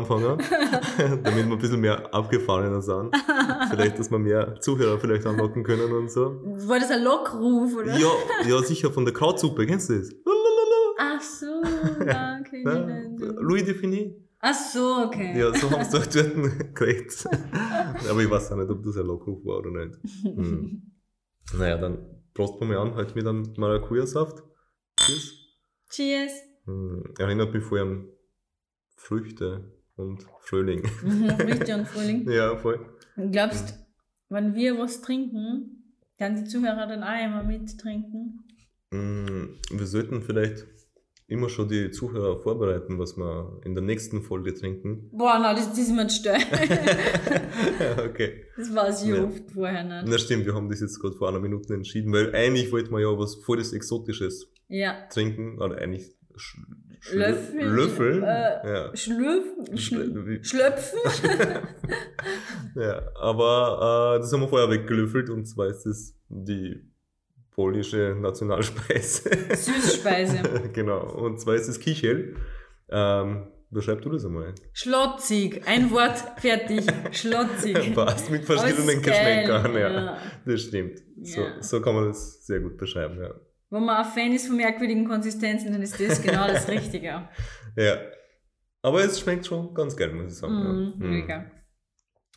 anfangen, damit wir ein bisschen mehr abgefahrener sind. Vielleicht, dass wir mehr Zuhörer vielleicht anlocken können und so. War das ein Lockruf, oder? Ja, ja sicher von der Krautsuppe, kennst du das? Ach so, ja, okay. Nicht. Louis Defini. Ach so, okay. Ja, so haben sie doch dort geredet. Aber ich weiß auch nicht, ob das ein Lockruf war oder nicht. Hm. Naja, dann prost mal an, heute mit einem Maracuja-Saft. Tschüss. Cheers. Hm, Erinnert mich voll an Früchte und Frühling. Mhm, Früchte und Frühling. ja, voll. Glaubst, wenn wir was trinken, dann die Zuhörer dann auch immer mittrinken? Hm, Wir sollten vielleicht immer schon die Zuhörer vorbereiten, was wir in der nächsten Folge trinken. Boah, nein, das, das ist mir zu steil. okay. Das weiß ich Ja. oft vorher nicht. Na stimmt, wir haben das jetzt gerade vor einer Minute entschieden, weil eigentlich wollten wir ja was voll das Exotisches Ja. trinken, oder eigentlich Sch Löffel, Löffel. äh, ja. Schlürfen, schl Schlö- Schlöpfen. ja, aber äh, das haben wir vorher weggelöffelt und zwar ist das die polnische Nationalspeise. Süßspeise. genau, und zwar ist es Kichel. Ähm, beschreib du das einmal. Schlotzig. Ein Wort, fertig. Schlotzig. Passt mit verschiedenen Geschmäckern, ja. ja. Das stimmt. So, Ja. so kann man das sehr gut beschreiben, ja. Wenn man ein Fan ist von merkwürdigen Konsistenzen, dann ist das genau das Richtige. Ja. Aber es schmeckt schon ganz geil, muss ich sagen. Mhm, ja. mega.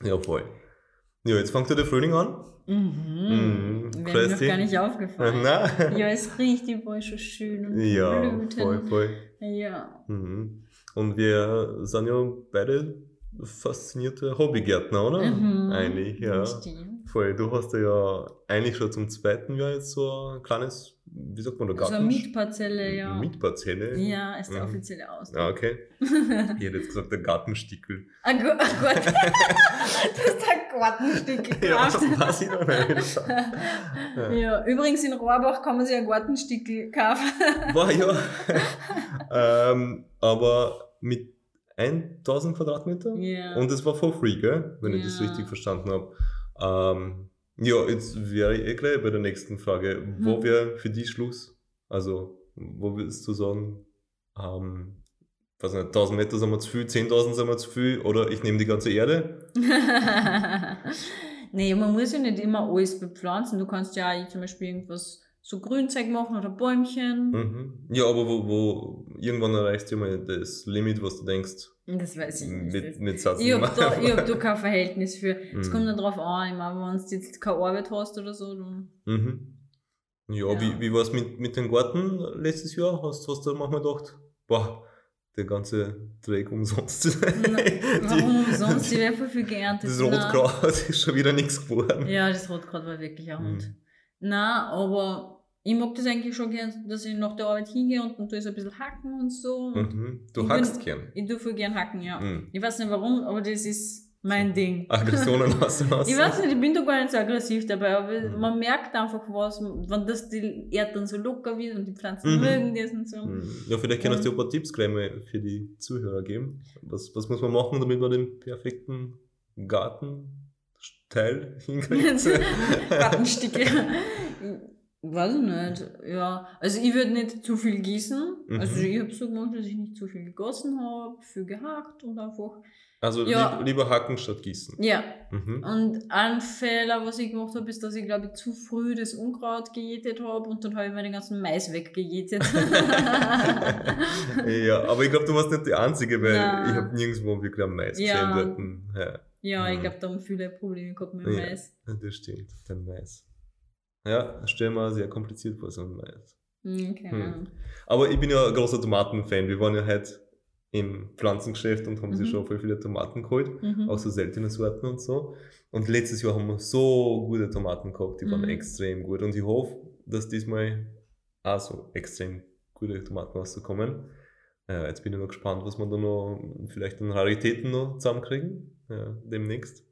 ja, voll. Ja, jetzt fängt ja der Frühling an. Mhm. Mhm. Wäre mir noch gar nicht aufgefallen. Na? Ja, es riecht überall schon schön und Ja, Blüten. voll, voll. Ja. Mhm. Und wir sind ja beide faszinierte Hobbygärtner, oder? Mhm. Eigentlich, ja. Stimmt. Voll. Du hast ja eigentlich schon zum zweiten Jahr jetzt so ein kleines, wie sagt man, da So eine Mietparzelle, ja. Mietparzelle. Ja, ist der Mhm. offizielle Ausdruck. Ja, okay. Ich hätte jetzt gesagt, der Gartenstickel. Ah, gu- ah, Gott. du hast ein Gartenstück Ja, gekauft. weiß ich noch nicht. Ja. Ja, übrigens in Rohrbach kann man sich ein Gartenstickel kaufen. War ja. ähm, aber mit 1000 Quadratmeter. Ja. Und es war for free, gell? Wenn ich das richtig verstanden habe. Ähm, ja, jetzt wäre ich eh gleich bei der nächsten Frage. Wo Mhm. wäre für dich Schluss? Also, wo würdest du sagen, ähm, weiß nicht, 1000 Meter sind wir zu viel, 10.000 sind wir zu viel oder ich nehme die ganze Erde? nee, man muss ja nicht immer alles bepflanzen. Du kannst ja auch zum Beispiel irgendwas so Grünzeug machen oder Bäumchen. Mhm. Ja, aber wo, wo irgendwann erreichst du mal das Limit, was du denkst, Das weiß ich nicht. mit, mit Satz. ich hab, da, ich hab da kein Verhältnis für. Es Mhm. kommt dann drauf an, ich meine, wenn du jetzt keine Arbeit hast oder so, dann. Mhm. Ja, Ja. wie, wie war es mit, mit dem Garten letztes Jahr? Hast, hast du manchmal gedacht, boah, der ganze Dreck umsonst. Warum sonst? Die wäre voll viel geerntet. Das Nein. Rotkraut ist schon wieder nichts geworden. Ja, das Rotkraut war wirklich ein Hund. Mhm. Na, aber ich mag das eigentlich schon gern, dass ich nach der Arbeit hingehe und dann tue ich so ein bisschen hacken und so. Und Mhm. Du hackst bin- gern. Ich tue voll gern hacken, ja. Mhm. Ich weiß nicht warum, aber das ist mein Ding. Aggressionen lassen lassen. Ich weiß nicht, ich bin da gar nicht so aggressiv dabei, aber Mhm. man merkt einfach was, wenn das die Erde dann so locker wird und die Pflanzen Mhm. mögen das und so. Mhm. Ja, vielleicht kannst du ein paar Tipps gleich mal für die Zuhörer geben. Was, was muss man machen, damit man den perfekten Gartenteil hinkriegt? Gartensticke. Weiß ich nicht. Ja, also ich würde nicht zu viel gießen. Mhm. Also ich habe so gemacht, dass ich nicht zu viel gegossen habe, viel gehackt und einfach. Also Ja. lieb, lieber hacken statt gießen. Ja, Mhm. und ein Fehler, was ich gemacht habe, ist, dass ich glaube ich zu früh das Unkraut gejätet habe und dann habe ich meine ganzen Mais weggejätet. ja, aber ich glaube, du warst nicht die Einzige, weil Nein. ich habe nirgendwo wirklich am Mais Ja. gesehen dort. Ja, ja, ich Mhm. glaube, da haben viele Probleme gehabt mit dem Ja. Mais. das stimmt, der Mais. Ja, stell mir sehr kompliziert vor, so ein Mais. Hm, keine Hm. Ahnung. Aber ich bin ja ein großer Tomatenfan. Wir waren ja heute im Pflanzengeschäft und haben Mhm. sich schon voll viele Tomaten geholt. Mhm. Auch so seltene Sorten und so. Und letztes Jahr haben wir so gute Tomaten gehabt, die waren Mhm. extrem gut. Und ich hoffe, dass diesmal auch so extrem gute Tomaten rauskommen. Ja, jetzt bin ich noch gespannt, was wir da noch vielleicht an Raritäten noch zusammenkriegen. Ja, demnächst.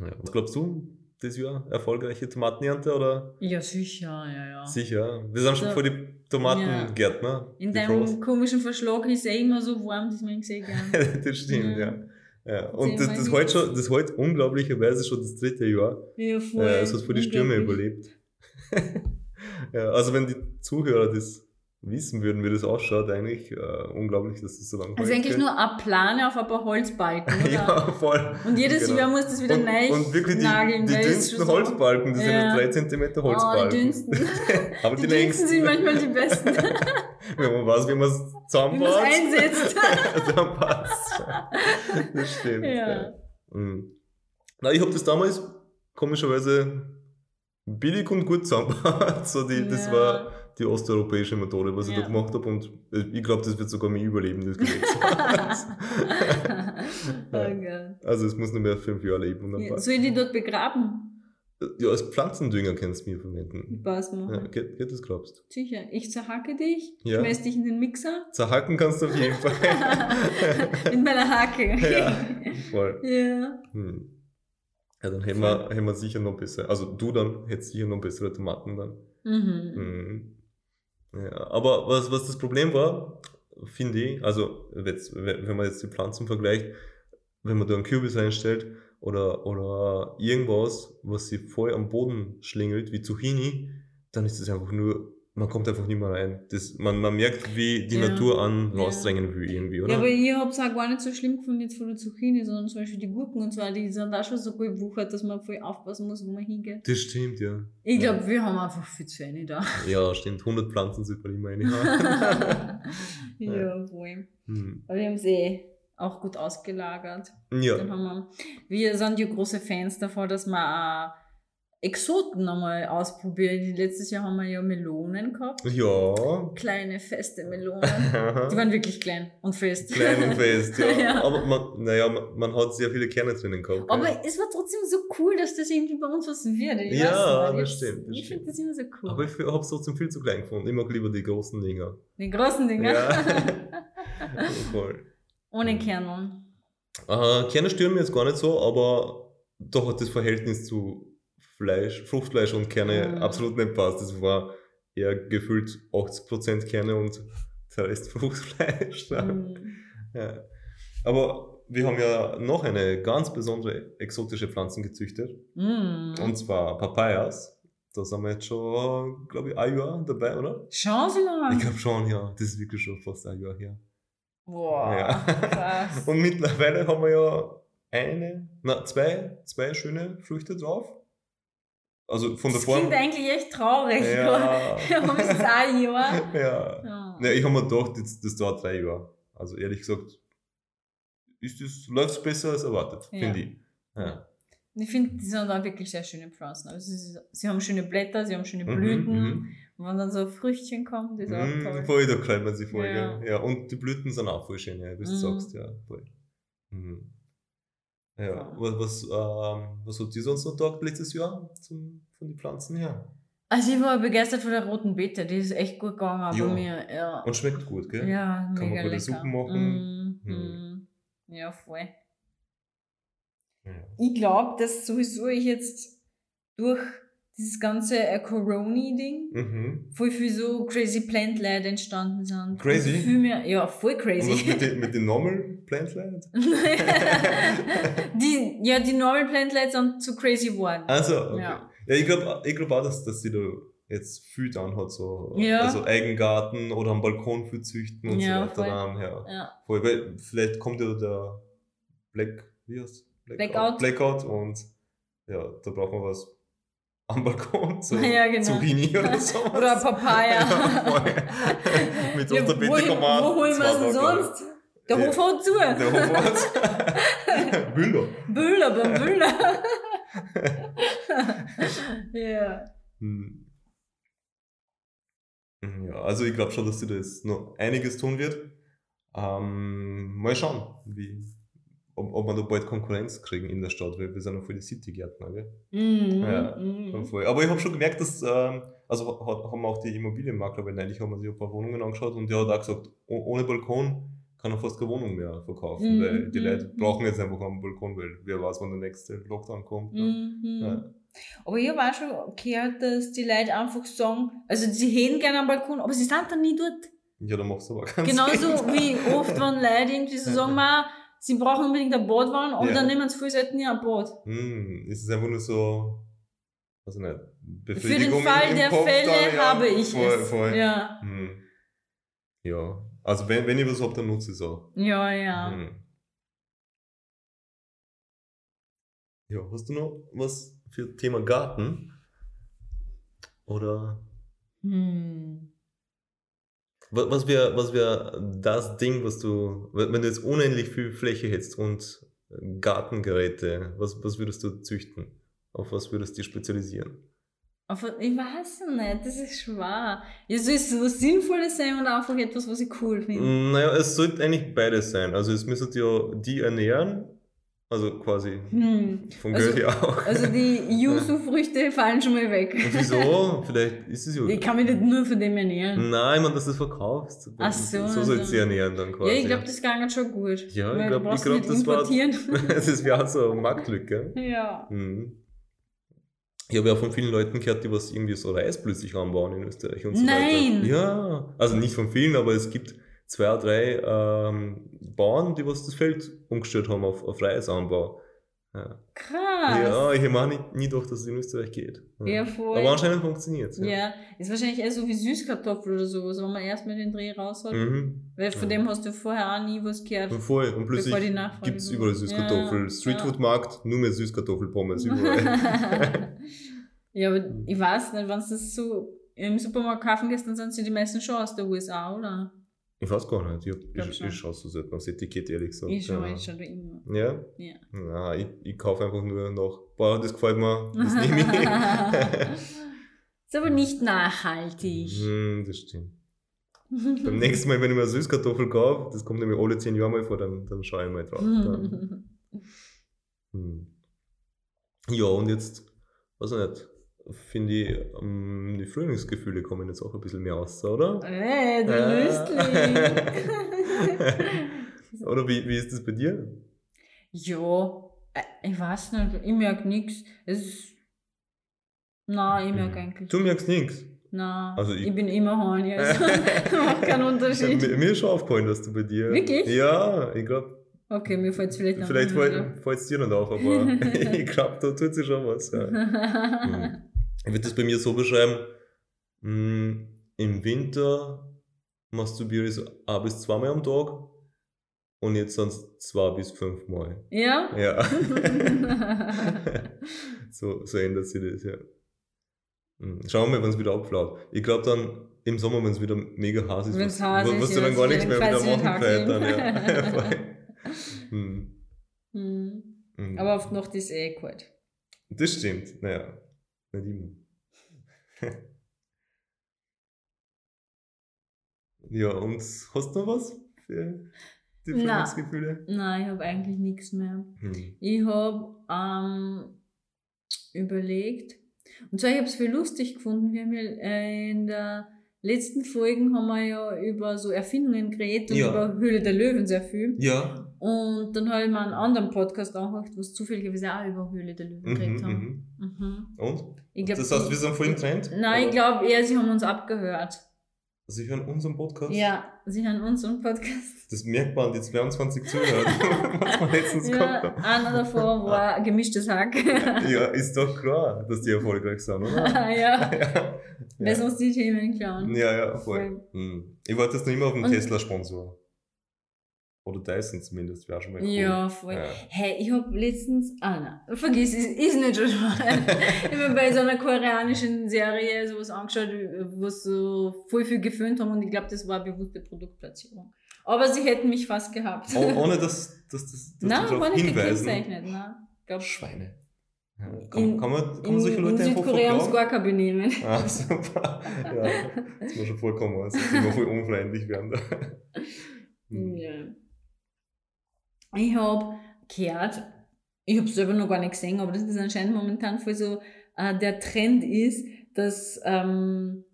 Ja, was glaubst du? Das Jahr erfolgreiche Tomatenernte oder? Ja, sicher, ja, ja. Sicher. Wir sind schon So, vor die Tomatengärtner. In die deinem Pros. komischen Verschlag ist eh immer so warm, das mag ich sehr gern. das stimmt, ja. Ja. Und das, das, nichts. heute schon, das heute unglaublicherweise schon das dritte Jahr. Ja, voll. Äh, es hat vor die Stürme überlebt. ja, also wenn die Zuhörer das wissen würden, wie das ausschaut, eigentlich äh, unglaublich, dass das so lange Also eigentlich nur eine Plane auf ein paar Holzbalken, oder? Ja, voll. Und jedes Genau. Jahr muss das wieder und, neu und wirklich die, nageln, die dünnsten so- Holzbalken, das sind Ja. ja 3 cm Oh, die Holzbalken. dünnsten. Aber Die, die, dünnsten längsten, sind manchmal die besten. wenn man weiß, wie man es Wie man es zusammenbaut, einsetzt. dann passt Das stimmt. Ja. Mhm. Na, ich habe das damals komischerweise billig und gut zusammengebaut. So die, Das Ja. war die osteuropäische Methode, was ich Ja. da gemacht habe. Und ich glaube, das wird sogar mir überleben, das Gerät. oh also es muss nur mehr fünf Jahre leben und dann Ja, soll ich die dort begraben? Ja, als Pflanzendünger kannst du mir verwenden. Spaß machen. Ja, geht, geht das, glaubst du? Sicher. Ich zerhacke dich, Ja. schmeiß dich in den Mixer Zerhacken kannst du auf jeden Fall. mit meiner Hacke. ja, voll. ja. Hm. Ja, dann hätten wir, hätten wir sicher noch besser. Also du dann hättest sicher noch bessere Tomaten dann. Mhm. Mhm. Aber was, was das Problem war, finde ich, also jetzt, wenn man jetzt die Pflanzen vergleicht, wenn man da einen Kürbis reinstellt oder, oder irgendwas, was sich voll am Boden schlingelt, wie Zucchini, dann ist das einfach nur, man kommt einfach nicht mehr rein. Das, man, man merkt, wie die Ja. Natur an Ja. rausdrängen will irgendwie, oder? Ja, aber ich hab's auch gar nicht so schlimm gefunden jetzt von der Zucchini, sondern zum Beispiel die Gurken und zwar, die sind auch schon so gut gewuchert, dass man voll aufpassen muss, wo man hingeht. das stimmt, ja. Ich Ja. glaube, wir haben einfach viel zu wenig da. Ja, stimmt. 100 Pflanzen sind man immer eine haben. ja, voll. hm. Aber wir haben es eh auch gut ausgelagert. Dann Ja. haben wir, wir sind ja große Fans davon, dass wir auch Exoten einmal ausprobieren. Letztes Jahr haben wir ja Melonen gehabt. Ja. Kleine, feste Melonen. Die waren wirklich klein und fest. Klein und fest, ja. Ja. Aber man, naja, man, man hat sehr viele Kerne drinnen gehabt. Aber gell? es war trotzdem so cool, dass das irgendwie bei uns was wird. Ich Ja, das Ich- stimmt, das Ich finde das immer so cool. Aber ich habe es trotzdem viel zu klein gefunden. Ich mag lieber die großen Dinger. Die großen Dinger. Ja. Voll. Ohne Kerneln. Äh, Kerne stören mir jetzt gar nicht so, aber doch hat das Verhältnis zu Fleisch, Fruchtfleisch und Kerne Mhm. absolut nicht passt. Das war eher gefühlt 80% Kerne und der Rest Fruchtfleisch. Mhm. Ja. Aber wir haben ja noch eine ganz besondere exotische Pflanzen gezüchtet. Mhm. Und zwar Papayas. Da sind wir jetzt schon, glaube ich, ein Jahr dabei, oder? Schon so lang. Ich glaube schon, ja. Das ist wirklich schon fast ein Jahr her. Boah, Ja. krass. Und mittlerweile haben wir ja eine, na, zwei, zwei schöne Früchte drauf. Also von der das Form. klingt eigentlich echt traurig. Ja. Haben es ein Jahr. ja. Ja. ja. Ich habe mir gedacht, das, das dauert drei Jahre. Also ehrlich gesagt, ist das, läuft es besser als erwartet, Ja. finde ich. Ja. Ich finde, die sind auch wirklich sehr schöne Pflanzen. Also sie, sie haben schöne Blätter, sie haben schöne Mhm, Blüten. mhm. Und wenn dann so Früchtchen kommen, das ist auch Mm, toll. voll, da freut man sich voll, Ja. ja. ja. Und die Blüten sind auch voll schön, ja, wie du Mhm. sagst, ja, voll. Mhm. Ja, was, was, ähm, was hat die sonst noch taugt letztes Jahr zum, von den Pflanzen her? Also ich war begeistert von der roten Beete, die ist echt gut gegangen Ja. mir. Ja, Und schmeckt gut, gell? ja Kann man mega gute lecker. Suppen machen. Mm, Mhm. mm. Ja, voll. Ja. Ich glaube, dass sowieso ich jetzt durch dieses ganze äh, Corona-Ding Mhm. voll viel so crazy Plant-Leute entstanden sind. Crazy? Und Viel mehr, ja, voll Und was crazy. mit den, mit den Normal Plant Light? die, ja, die Normal Plant-Leute sind zu crazy geworden. Also, okay. Ja. Ja, ich glaube ich glaub auch, dass, dass sie da jetzt viel dann hat, so Ja. also Eigengarten oder am Balkon viel züchten und Ja, so weiter. voll. Daheim, ja. Ja. Voll, weil vielleicht kommt ja der Black, wie heißt Blackout. Blackout und ja, da brauchen wir was am Balkon, so Ja, genau. Zucchini oder so. Oder Papaya. ja. Mit Ja, unserer wo, Bitte wo holen wir es denn sonst? Der Ja. Hof hat zu. Der Hof Büller. Bühler beim Bühler. ja. Hm. Ja, also ich glaube schon, dass sie da jetzt noch einiges tun wird. Ähm, mal schauen, wie, ob, ob wir da bald Konkurrenz kriegen in der Stadt, weil wir sind ja voll die City-Gärtner, gell? Mhm. Ja, mhm. Voll. Aber ich habe schon gemerkt, dass, ähm, also hat, haben auch die Immobilienmakler, weil neulich haben wir sich ein paar Wohnungen angeschaut und der hat auch gesagt, oh- ohne Balkon kann er fast keine Wohnung mehr verkaufen, Mhm, weil die mhm, Leute mhm. brauchen jetzt einfach einen Balkon, weil wer weiß, wann der nächste Lockdown kommt. Ne? Mhm. Ja. Aber ich habe auch schon gehört, dass die Leute einfach sagen, also sie hätten gerne einen Balkon, aber sie sind dann nie dort. ja, dann machst du aber ganz Genauso wie oft, wenn Leute irgendwie so sagen, sie brauchen unbedingt ein Badwanne, aber Ja. dann nehmen sie viel selten nie ein Bad. Hm, ist es einfach nur so, weiß ich nicht, Für den Befriedigung Fall der Kopf Fälle dann, ja? habe ich voll, es. Voll. Ja. Hm. Ja. Also wenn, wenn ich was habe, dann nutze ich es auch. Ja, ja. Hm. Ja, hast du noch was für Thema Garten? Oder Hm. Wa- was wäre was wär das Ding, was du, wenn du jetzt unendlich viel Fläche hättest und Gartengeräte, was, was würdest du züchten? Auf was würdest du dich spezialisieren? Auf, ich weiß nicht, das ist schwer. Es was Sinnvolles sein oder einfach etwas, was ich cool finde? Naja, es sollte eigentlich beides sein. Also es müsstet ja die ernähren, also quasi Hm. vom Also- Geld her auch. Also die Yuzu-Früchte fallen schon mal weg. Und Wieso? Vielleicht ist es ja. Ich kann mich nicht nur von dem ernähren. Nein, man, dass du es verkaufst. Ach so, So soll es also. ernähren dann Ja, quasi. ich glaube, das ging schon gut. Ja, ich Weil glaub- das war- importieren. das wäre auch so eine Marktlücke. ja. Mhm. Ich habe ja von vielen Leuten gehört, die was irgendwie so Reis plötzlich anbauen in Österreich und so Nein! weiter. Ja, also nicht von vielen, aber es gibt zwei drei ähm, Bauern, die was das Feld umgestellt haben auf, auf Reisanbau. Ja, Krass. ja ich habe auch nie, nie gedacht, dass es in Österreich geht. Ja, voll. Aber anscheinend funktioniert es. Ja. ist wahrscheinlich eher so wie Süßkartoffel oder sowas, wenn man erstmal den Dreh raus hat. Mhm. Weil von Ja. dem hast du vorher auch nie was gehört. Und voll. Und plötzlich gibt es überall Süßkartoffel. Ja, Streetfood-Markt, nur mehr Süßkartoffelpommes überall. ja, aber Mhm. ich weiß nicht, wenn du das so im Supermarkt kaufen gehst, dann sind sie die meisten schon aus der USA, oder? Ich weiß gar nicht. Ich, ich, schon. ich schaue so aufs Etikett, ehrlich gesagt. Ich schon, ja. ich schon immer. Ja? Ja. Na, ich, ich kaufe einfach nur nach, boah, das gefällt mir, das nehme ich. ist aber nicht nachhaltig. hm, das stimmt. Beim nächsten Mal, wenn ich mir eine Süßkartoffel kaufe, das kommt nämlich alle zehn Jahre mal vor, dann, dann schaue ich mal drauf. Dann, hm. Ja, und jetzt, weiß ich nicht, finde ich, ähm, die Frühlingsgefühle kommen jetzt auch ein bisschen mehr raus, oder? Äh, du Äh. Lüstling. Oder wie, wie ist das bei dir? ja, äh, ich weiß nicht, ich merke nichts. Es ist. Nein, ich merke eigentlich. Du merkst nichts. Nein, Also ich- ich, bin immer horny, also macht keinen Unterschied. Mir, mir ist schon aufgefallen, dass du bei dir. Wirklich? Ja, ich glaube, Okay, mir fällt es vielleicht noch vielleicht fällt es dir nicht auf, aber ich glaube, da tut sich schon was. Ja. Mhm. Ich würde das bei mir so beschreiben: mh, Im Winter masturbiere ich so ein bis zweimal am Tag und jetzt sonst zwei bis fünfmal. ja? Ja. so, so ändert sich das, ja. Mhm. Schauen wir mal, wenn es wieder abflaut. Ich glaube dann im Sommer, wenn es wieder mega heiß ist, Wenn's was, heiß was, ist, was du dann gar das nichts mehr wieder machen kannst. Dann, ja. Mhm. Hm. Mhm. Aber die Nacht ist eh kalt. Das stimmt, naja. Immer. ja, und hast du noch was für die. Frühlingsgefühle? Nein, ich habe eigentlich nichts mehr. Hm. Ich habe ähm, überlegt, und zwar, ich habe es für lustig gefunden, wir haben ja äh, in der letzten Folgen haben wir ja über so Erfindungen geredet und Ja. über Höhle der Löwen sehr viel. Ja. Und dann habe ich mal einen anderen Podcast angehört, was zufälligerweise auch über Höhle der Löwen Mhm, geredet haben. mhm. Mhm. Und? Ich glaub, das heißt, wir sind voll im Trend? Nein, ich glaube eher, sie haben uns abgehört. Sie hören unseren Podcast? Ja, sie hören unseren Podcast. Das merkt man an die 22 Zuhörer, was wir letztens Ja, gehabt haben. einer davor war gemischtes Hack. Ja, ist doch klar, dass die erfolgreich sind, oder? ja, ja. lass Ja. uns die Themen klauen. ja, ja, voll. Voll. Hm. Ich warte jetzt noch immer auf Und- Tesla-Sponsor. Oder Dyson zumindest, wäre schon mal cool. Ja, voll. Ja. Hey, ich habe letztens, ah nein, vergiss es, ist nicht so spannend. ich habe bei so einer koreanischen Serie sowas angeschaut, wo so voll viel gefilmt haben und ich glaube, das war eine bewusste Produktplatzierung. Aber sie hätten mich fast gehabt. Oh, ohne dass, dass, dass, dass Nein, war darauf hinweisen. gekennzeichnet, nein. Ich glaub, Schweine. Ja, kann, In- kann, man, kann man in, solche in Leute einfach Südkorea gar kein Benehmen. Ah, super. Ja, das ist mir schon vollkommen aus, dass die immer voll unfreundlich werden. Da. Hm. Ja. Ich habe gehört, ich habe es selber noch gar nicht gesehen, aber das ist anscheinend momentan voll so äh, der Trend ist, dass, ähm,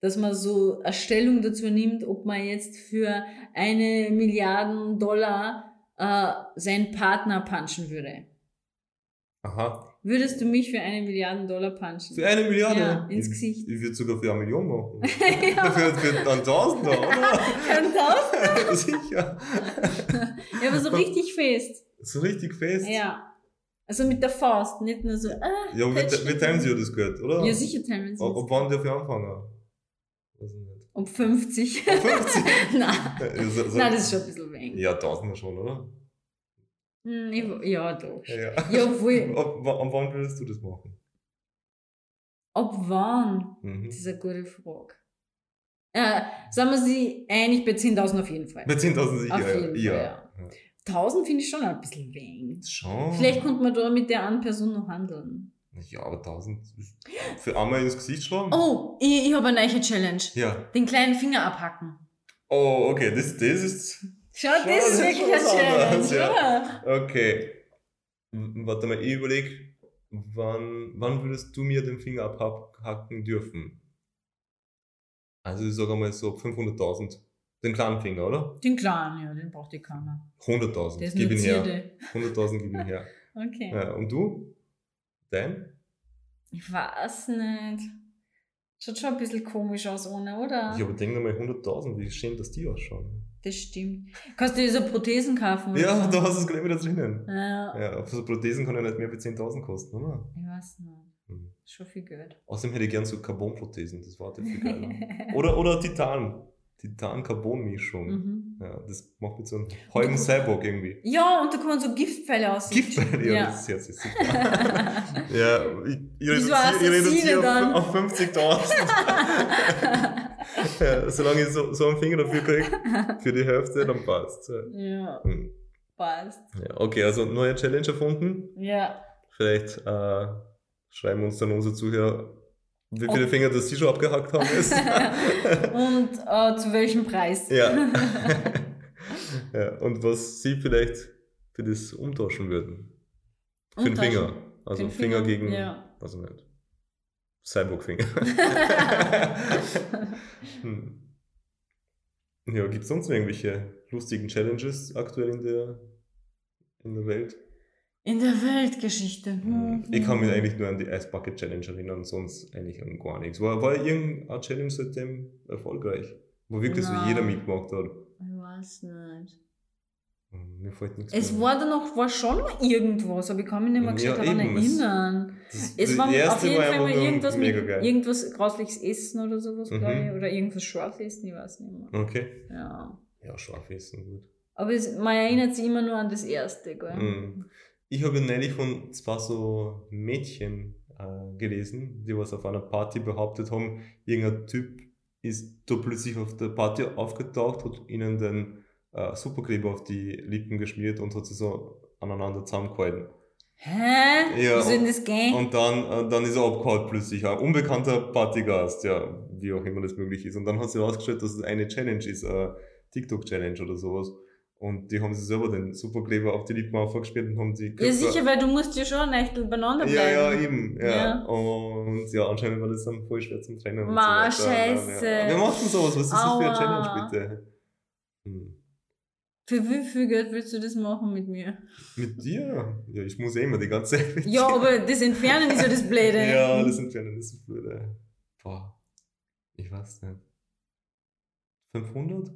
dass man so eine Stellung dazu nimmt, ob man jetzt für eine Milliarde Dollar äh, seinen Partner punchen würde. Aha. Würdest du mich für eine Milliarde Dollar punchen? Für eine Milliarde? Ja, ins Ich- Gesicht. Ich würde sogar für eine Million machen. ja, für, für einen Tausender, oder? kein Tausend. Sicher. Ja, aber so richtig fest. So richtig fest. Ja. Also mit der Faust, nicht nur so, ah, Ja, wir, wir teilen sie ja das Geld, oder? Ja, sicher teilen sie Ab, es. ab wann darf ich anfangen? Weiß ich nicht. Um 50. Um 50? Nein. So, so, Nein, das ist schon ein bisschen wenig. Ja, Tausender schon, oder? Hm, ja, doch. Ja. Ja, wohl. Ab, wa- ab wann würdest du das machen? Ab wann? Mhm. Das ist eine gute Frage. Äh, sagen wir sie einig bei 10.000 auf jeden Fall. Bei 10.000 sicher. Auf jeden ja. Fall, ja. 1000 finde ich schon ein bisschen wenig. Schon. Vielleicht könnte man da mit der einen Person noch handeln. Ja, aber 1000 ist- für einmal ins Gesicht schlagen? Oh, ich, ich habe eine neue Challenge. Ja. Den kleinen Finger abhacken. Oh, okay, das, das ist. Schau, das ist das ist wirklich eine Challenge, ja. Okay. Warte mal, ich überlege, wann, wann würdest du mir den Finger abhacken dürfen? Also, ich sage mal so 500.000. Den kleinen Finger, oder? Den kleinen, ja, den braucht die keiner. 100.000. Der ist Gib ihn her. Zierde. 100.000 gib ihn her. Okay. Ja, und du? Dein? Ich weiß nicht. Schaut schon ein bisschen komisch aus ohne, oder? Ja, aber denk nochmal 100.000, wie schön, dass die ausschauen. Das stimmt. Kannst du dir so Prothesen kaufen? Ja, so? da hast du es gleich wieder drinnen. Ja, Ja, so Prothesen kann ja nicht mehr als 10.000 kosten, oder? ich weiß nicht. Hm. Schon viel Geld. Außerdem hätte ich gern so Carbon-Prothesen, das war viel geiler. oder, oder Titan. Titan-Carbon-Mischung. Mhm. Ja, das macht mit so einem halben Cyborg irgendwie. Ja, und da man so Giftpfeile aus. Giftpfeile, ja, Ja. das ist jetzt ist ja, ich, ich reduziere, Assassine auf, auf 50.000. ja, solange ich so, so einen Finger dafür kriege, für die Hälfte, dann passt ja, hm. passt. ja, Okay, also neue Challenge erfunden. Ja. Vielleicht äh, schreiben uns dann unsere Zuhörer, wie viele Ob- Finger das sie schon abgehackt haben. Ist. Und äh, zu welchem Preis? ja. ja. Und was sie vielleicht für das umtauschen würden. Für den Umtauschen. Finger. Also Den Finger, gegen, Ja. also nicht, Cyborg-Finger. hm. Ja, gibt es sonst irgendwelche lustigen Challenges aktuell in der, in der Welt? In der Weltgeschichte. Hm. Ich kann mich eigentlich nur an die Ice Bucket Challenge erinnern, sonst eigentlich an gar nichts. War, war irgendeine Challenge seitdem erfolgreich? Wo wirklich so Nein. jeder mitgemacht hat? Ich weiß nicht. Hm, Mir fällt nichts Es mehr. war da noch, war schon noch irgendwas, aber ich kann mich nicht mehr Ja, daran es- erinnern. Es war auf jeden Fall mal irgendwas mit geil. irgendwas grausliches Essen oder sowas, Mhm. glaube ich. Oder irgendwas scharf essen, ich weiß nicht mehr. Okay. Ja. Ja, scharf essen, gut. Aber es, man erinnert sich immer nur an das erste, gell? Mhm. Ich habe neulich von zwei so Mädchen äh, gelesen, die was auf einer Party behauptet haben, irgendein Typ ist da plötzlich auf der Party aufgetaucht, hat ihnen den äh, Superkleber auf die Lippen geschmiert und hat sie so aneinander zusammengehalten. Hä? Ja, Wie soll denn das gehen? Und dann, äh, dann ist er abgehauen plötzlich, ein unbekannter Partygast, ja, wie auch immer das möglich ist. Und dann hat sich herausgestellt, dass es eine Challenge ist, eine TikTok-Challenge oder sowas. Und die haben sich selber den Superkleber auf die Lippen aufgeschmiert und haben die ja, Köpfe- sicher, weil du musst ja schon echt beieinander bleiben. ja, ja, eben. Ja. Ja. Und ja, anscheinend war das dann voll schwer zum Trennen. und Ma, so scheiße. Ja. Wir machen sowas. Was ist das für eine. Challenge, bitte? Hm. Für wie viel Geld willst du das machen mit mir? Mit dir? Ja, ich muss eh immer die ganze Zeit mit Ja, dir. aber das Entfernen ist ja das Blöde. Ja, das Entfernen ist so blöd. Boah. Ich weiß nicht. 500?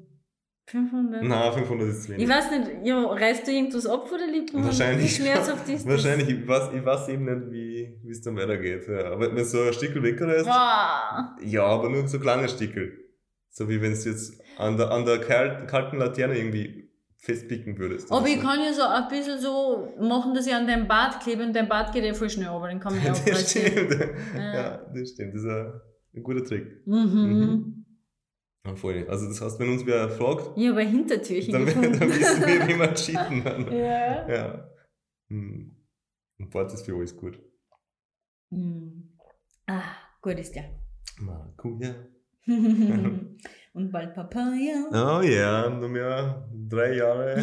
500? Nein, 500 ist zu wenig. Ich weiß nicht, ja, reißt du irgendwas ab von der Lippen? Wahrscheinlich. Schmerzhaft ist? Wahrscheinlich, ich weiß, ich weiß eben nicht, wie es dann weitergeht. Ja. Aber wenn so ein Stickel wegreißt, Boah. ja, aber nur so kleine Stickel. So wie wenn du jetzt an der, an der kal- kalten Laterne irgendwie festpicken würdest. Aber ich kann ja so ein bisschen so machen, dass ich an deinem Bart klebe und dein Bart geht ja voll schnell, aber den kann man ja auch Das stimmt. Ja. Ja, das stimmt. Das ist ein, ein guter Trick. Mhm. Mhm. Ja, voll. Also das heißt, wenn uns wer fragt, habe ein Hintertürchen dann, gefunden. dann wissen wir, wie man cheaten kann. ja. Ja. Hm. Und Bart ist für alles gut. Mhm. Ah, gut ist ja. Maracuja. und bald Papaya. Oh ja, nur mehr drei Jahre.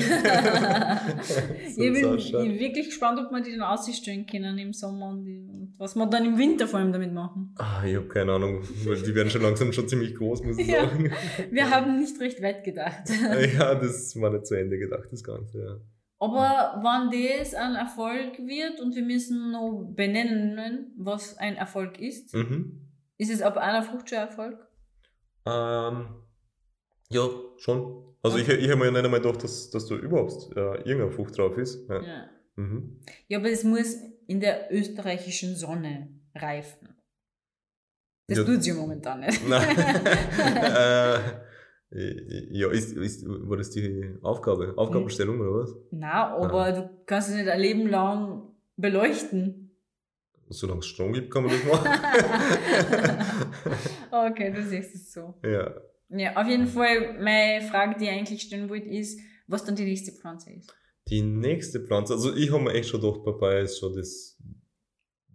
ich bin ich bin wirklich gespannt, ob wir die dann ausstellen können im Sommer und, die, und was wir dann im Winter vor allem damit machen. Ah, ich habe keine Ahnung, weil die werden schon langsam schon ziemlich groß, muss ich Ja. sagen. Wir haben nicht recht weit gedacht. ja, das war nicht zu Ende gedacht, das Ganze. Ja. Aber wenn das ein Erfolg wird und wir müssen noch benennen, was ein Erfolg ist, Mhm. ist es ab einer Frucht schon Erfolg? Ähm, ja, schon. Also ich, ich habe mir ja nicht einmal gedacht, dass, dass da überhaupt äh, irgendeine Frucht drauf ist. Ja. Ja. Mhm. ja, aber es muss in der österreichischen Sonne reifen. Das Ja. tut sie momentan nicht. Nein. äh, ja, ist, ist, war das die Aufgabe? Aufgabenstellung oder was? Na, aber du kannst es nicht ein Leben lang beleuchten. Solange es Strom gibt, kann man das machen. okay, du siehst es so. ja. Ja, auf jeden Fall, meine Frage, die ich eigentlich stellen wollte, ist, was dann die nächste Pflanze ist. Die nächste Pflanze, also ich habe mir echt schon gedacht, Papaya ist schon das,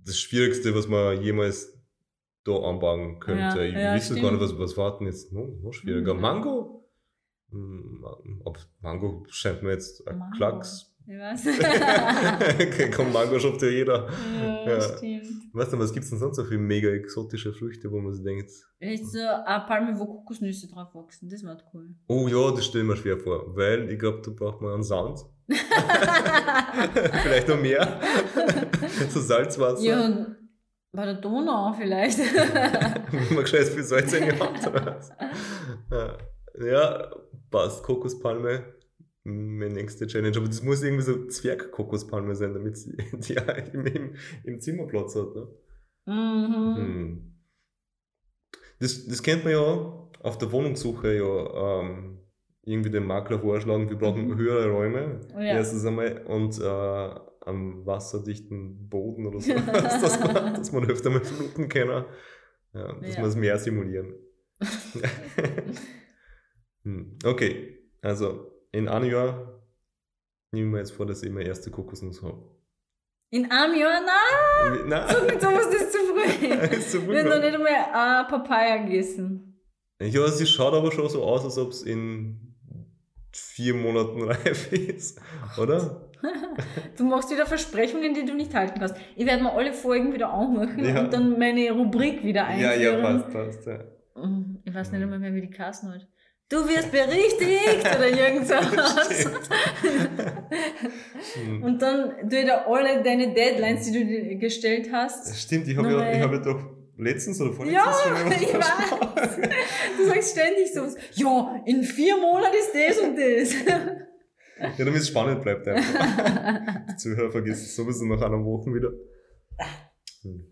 das Schwierigste, was man jemals da anbauen könnte. Ja, ich ja, weiß gar nicht, was, was war denn jetzt noch, noch schwieriger. Mhm. Mango? Hm, Ob Mango scheint mir jetzt ein. Klacks. Ich weiß. Komm, Mango schafft ja jeder. ja, Ja. stimmt. Weißt du, was gibt es denn sonst so für mega exotische Früchte, wo man sich denkt, Vielleicht so eine Palme, wo Kokosnüsse drauf wachsen. Das wäre cool. oh ja, das stelle ich mir schwer vor, weil ich glaube, da braucht man einen Sand. vielleicht noch mehr. so Salzwasser. ja, bei der Donau vielleicht. Wenn man gescheit viel Salz in die Hand? Ja. ja, passt. Kokospalme, meine nächste Challenge. Aber das muss irgendwie so Zwergkokospalme sein, damit sie die auch im, im, im Zimmer Platz hat. Ne? mhm. Hm. Das, das kennt man ja auf der Wohnungssuche ja ähm, irgendwie dem Makler vorschlagen, wir brauchen Mhm. höhere Räume. Ja. Erstens einmal und äh, am wasserdichten Boden oder so, dass, man, dass man öfter mal fluten kann. Ja, dass Ja. wir es mehr simulieren. Hm, okay, also in einem Jahr nehmen wir jetzt vor, dass ich meine erste Kokosnuss habe. In einem Jahr, nein, Nein, sowas, das ist zu früh. ist so Wir haben noch nicht einmal eine Papaya gegessen. Ja, sie schaut aber schon so aus, als ob es in vier Monaten reif ist, oder? Du machst wieder Versprechungen, die du nicht halten kannst. Ich werde mir alle Folgen wieder anmachen Ja. und dann meine Rubrik wieder Ja, einführen. ja, passt, passt. Ja. Ich weiß nicht einmal mehr, wie die Kassen hat. Du wirst berichtigt oder irgend sowas. Hm. Und dann ich da alle deine Deadlines, die du dir gestellt hast. Stimmt, ich habe ja, ich hab ja doch letztens oder vorletztens Ja, schon mal was ich versprochen. Du sagst ständig so, ja, in vier Monaten ist das und das. Ja, damit es spannend bleibt einfach. Die Zuhörer vergessen es sowieso nach einer Woche wieder. Hm.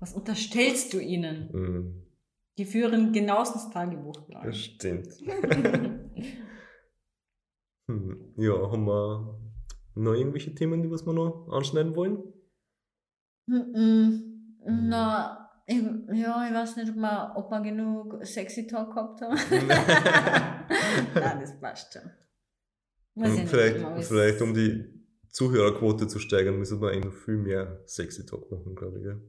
Was unterstellst du ihnen? Hm. Die führen genauestens Tagebuch. Das stimmt. Hm. Ja, haben wir noch irgendwelche Themen, die was wir noch anschneiden wollen? Mhm. Na, ich, ja, ich weiß nicht, ob wir, ob wir genug Sexy Talk gehabt haben. Nein, das passt schon. Ich nicht, vielleicht, vielleicht um die Zuhörerquote zu steigern, müssen wir eigentlich noch viel mehr Sexy Talk machen, glaube ich. Gell?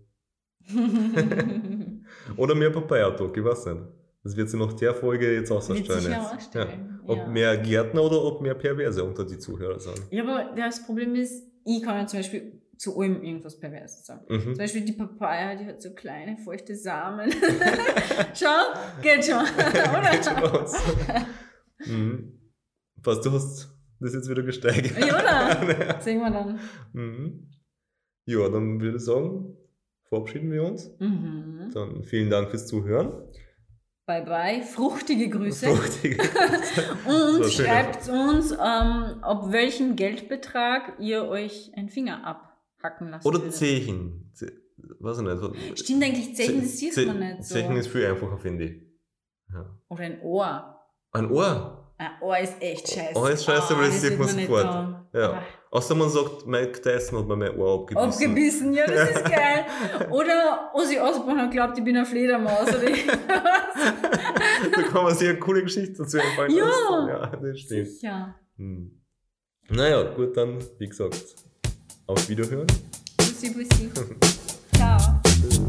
Oder mehr Papaya Talk, ich weiß nicht. Das wird sich nach der Folge jetzt Wird ausstellen. sich jetzt. herausstellen, Ob ja. mehr Gärtner oder ob mehr Perverse unter die Zuhörer sind. Ja, aber das Problem ist, ich kann ja zum Beispiel zu allem irgendwas Perverses sagen. Mhm. Zum Beispiel die Papaya, die hat so kleine, feuchte Samen. Schau, geht schon, Geht schon oder? aus. mhm. Was, du hast das jetzt wieder gesteigert. Ja, oder? Sehen wir dann. mhm. Ja, dann würde ich sagen, verabschieden wir uns. Mhm. Dann vielen Dank fürs Zuhören. Bye bye, fruchtige Grüße. Fruchtige Und So, schreibt uns, ähm, ab welchem Geldbetrag ihr euch einen Finger abhacken lasst. Oder würdet. Zechen. Ze ich nicht. Stimmt eigentlich, Zechen, das sieht man nicht so. Zechen ist viel einfacher, finde ich. Ja. Oder ein Ohr. Ein Ohr. Ohr ist echt scheiße. Ist scheiße, aber das sieht man man sofort. Ja. Ah. Außer man sagt, Mike Tyson hat mir mein Ohr abgebissen. Abgebissen, ja, das ist geil. Oder Ozzy Osbourne hat glaubt, ich bin eine Fledermaus. Oder da kann man sich eine coole Geschichte dazu einfallen Ja. lassen. Ja, das stimmt. Sicher. Hm. Naja, gut, dann, wie gesagt, auf Wiederhören. Bussi, bussi. Ciao. Tschüss.